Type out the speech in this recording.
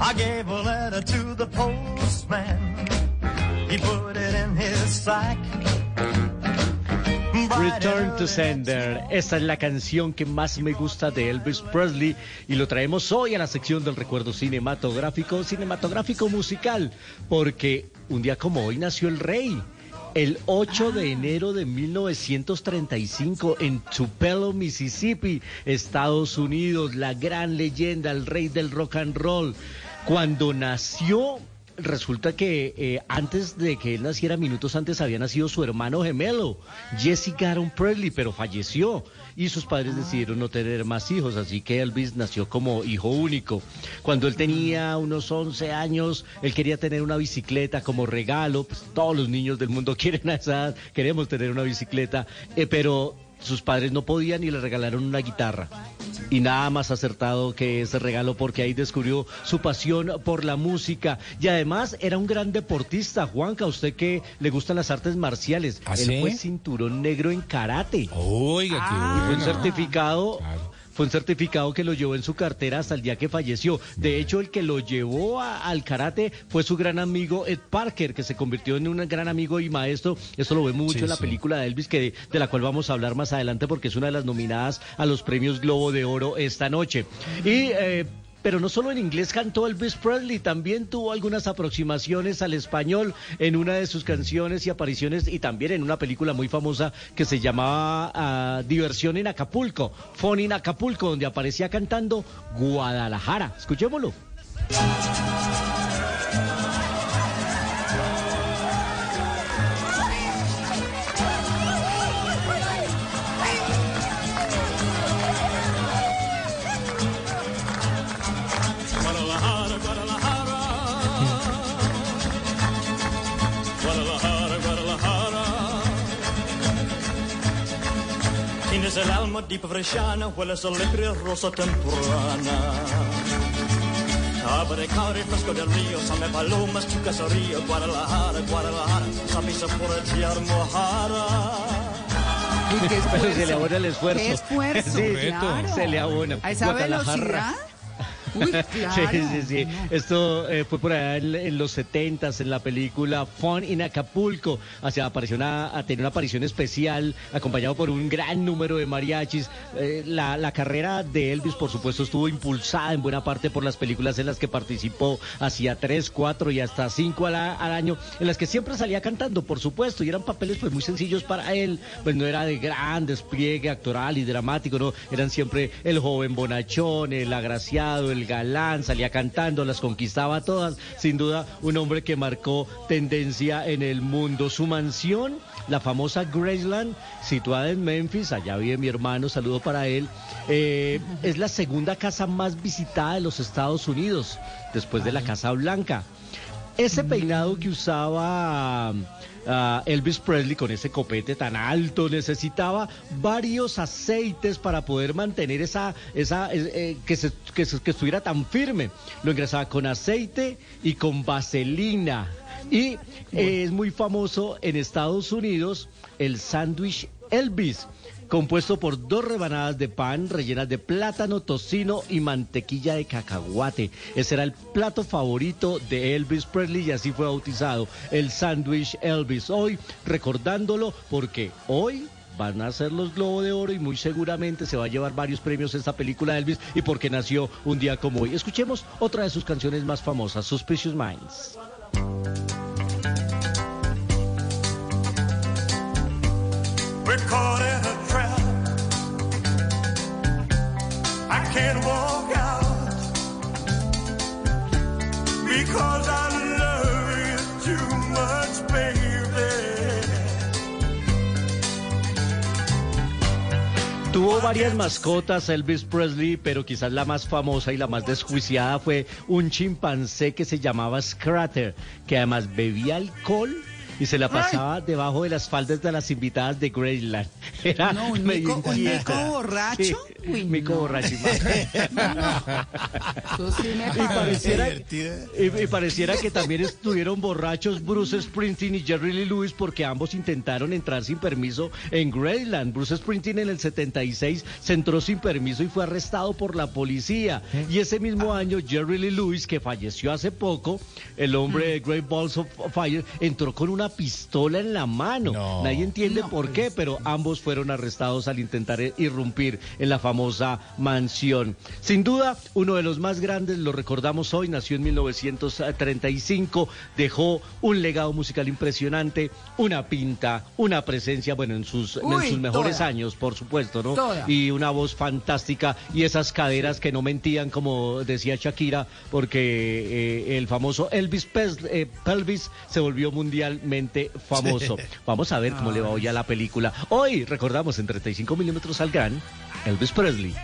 I gave a letter to the postman. He put it in his sack. Return to Sender. Esta es la canción que más me gusta de Elvis Presley y lo traemos hoy a la sección del recuerdo cinematográfico, cinematográfico musical, porque un día como hoy nació el rey. El 8 de enero de 1935 en Tupelo, Mississippi, Estados Unidos, la gran leyenda, el rey del rock and roll. Cuando nació, resulta que eh, antes de que él naciera, minutos antes, había nacido su hermano gemelo, Jesse Garon Presley, pero falleció. Y sus padres decidieron no tener más hijos, así que Elvis nació como hijo único. Cuando él tenía unos 11 años, él quería tener una bicicleta como regalo, pues todos los niños del mundo quieren a esa edad, queremos tener una bicicleta, eh, pero sus padres no podían y le regalaron una guitarra. Y nada más acertado que ese regalo porque ahí descubrió su pasión por la música. Y además era un gran deportista. Juanca, usted que le gustan las artes marciales. ¿Ah, Él sí? fue cinturón negro en karate. Oiga, qué un bueno. certificado. Claro. Fue un certificado que lo llevó en su cartera hasta el día que falleció. De hecho, el que lo llevó a- al karate fue su gran amigo Ed Parker, que se convirtió en un gran amigo y maestro. Eso lo vemos mucho Sí, en la sí. película de Elvis, que de la cual vamos a hablar más adelante porque es una de las nominadas a los premios Globo de Oro esta noche. Y eh, pero no solo en inglés cantó Elvis Presley, también tuvo algunas aproximaciones al español en una de sus canciones y apariciones y también en una película muy famosa que se llamaba ah, Diversión en Acapulco, Fun in Acapulco, donde aparecía cantando Guadalajara. Escuchémoslo. Tienes el alma di bresciana, hueles a lepre rosa temprana. Abre cabre fresco del río, same palomas, tu caserío, Guadalajara, Guadalajara, samisa por. Uy, qué Pero se le esfuerzo. abona el esfuerzo. Qué esfuerzo, Sí, claro. se le abona. A esa Guadalajara. velocidad. Uy, claro. Sí, sí, sí. Esto eh, fue por allá en, en los setentas en la película Fun in Acapulco. Sea, apareció una, a tener una aparición especial acompañado por un gran número de mariachis. Eh, la, la carrera de Elvis, por supuesto, estuvo impulsada en buena parte por las películas en las que participó. Hacía tres, cuatro y hasta cinco al, a- al año, en las que siempre salía cantando, por supuesto, y eran papeles pues muy sencillos para él. Pues no era de gran despliegue actoral y dramático, no. Eran siempre el joven bonachón, el agraciado, el galán, salía cantando, las conquistaba todas. Sin duda, un hombre que marcó tendencia en el mundo. Su mansión, la famosa Graceland, situada en Memphis, allá vive mi hermano, saludo para él, eh, es la segunda casa más visitada de los Estados Unidos, después de la Casa Blanca. Ese peinado que usaba ah, Elvis Presley con ese copete tan alto necesitaba varios aceites para poder mantener esa, esa eh, eh, que, se- que se- que estuviera tan firme. Lo ingresaba con aceite y con vaselina. Y eh, es muy famoso en Estados Unidos el sándwich Elvis compuesto por dos rebanadas de pan rellenas de plátano, tocino y mantequilla de cacahuate. Ese era el plato favorito de Elvis Presley y así fue bautizado el sándwich Elvis. Hoy recordándolo porque hoy van a ser los Globo de Oro y muy seguramente se va a llevar varios premios esta película de Elvis y porque nació un día como hoy. Escuchemos otra de sus canciones más famosas, Suspicious Minds. I can't walk out because I love you too much, baby. Tuvo varias mascotas Elvis Presley, pero quizás la más famosa y la más desjuiciada fue un chimpancé que se llamaba Scratter, que además bebía alcohol y se la pasaba debajo de las faldas de las invitadas de Graceland. Era No, un un mico borracho. Sí, Uy, mico no. borracho. Sí me Y pareciera, divertida. y, y pareciera que también estuvieron borrachos Bruce Springsteen y Jerry Lee Lewis porque ambos intentaron entrar sin permiso en Graceland. Bruce Springsteen en el 76 se entró sin permiso y fue arrestado por la policía. Y ese mismo año Jerry Lee Lewis, que falleció hace poco, el hombre de Great Balls of Fire, entró con una pistola en la mano. No. Nadie entiende No, por qué, pero ambos fueron arrestados al intentar irrumpir en la famosa mansión. Sin duda, uno de los más grandes, lo recordamos hoy, nació en 1935, dejó un legado musical impresionante, una pinta, una presencia, bueno, en sus, en sus mejores toda. años, por supuesto, ¿no? Toda. Y una voz fantástica y esas caderas que no mentían, como decía Shakira, porque eh, el famoso Elvis Pes- eh, Pelvis se volvió mundialmente famoso. Vamos a ver cómo le va hoy a la película. Hoy recordamos en 35 milímetros al gran Elvis Presley.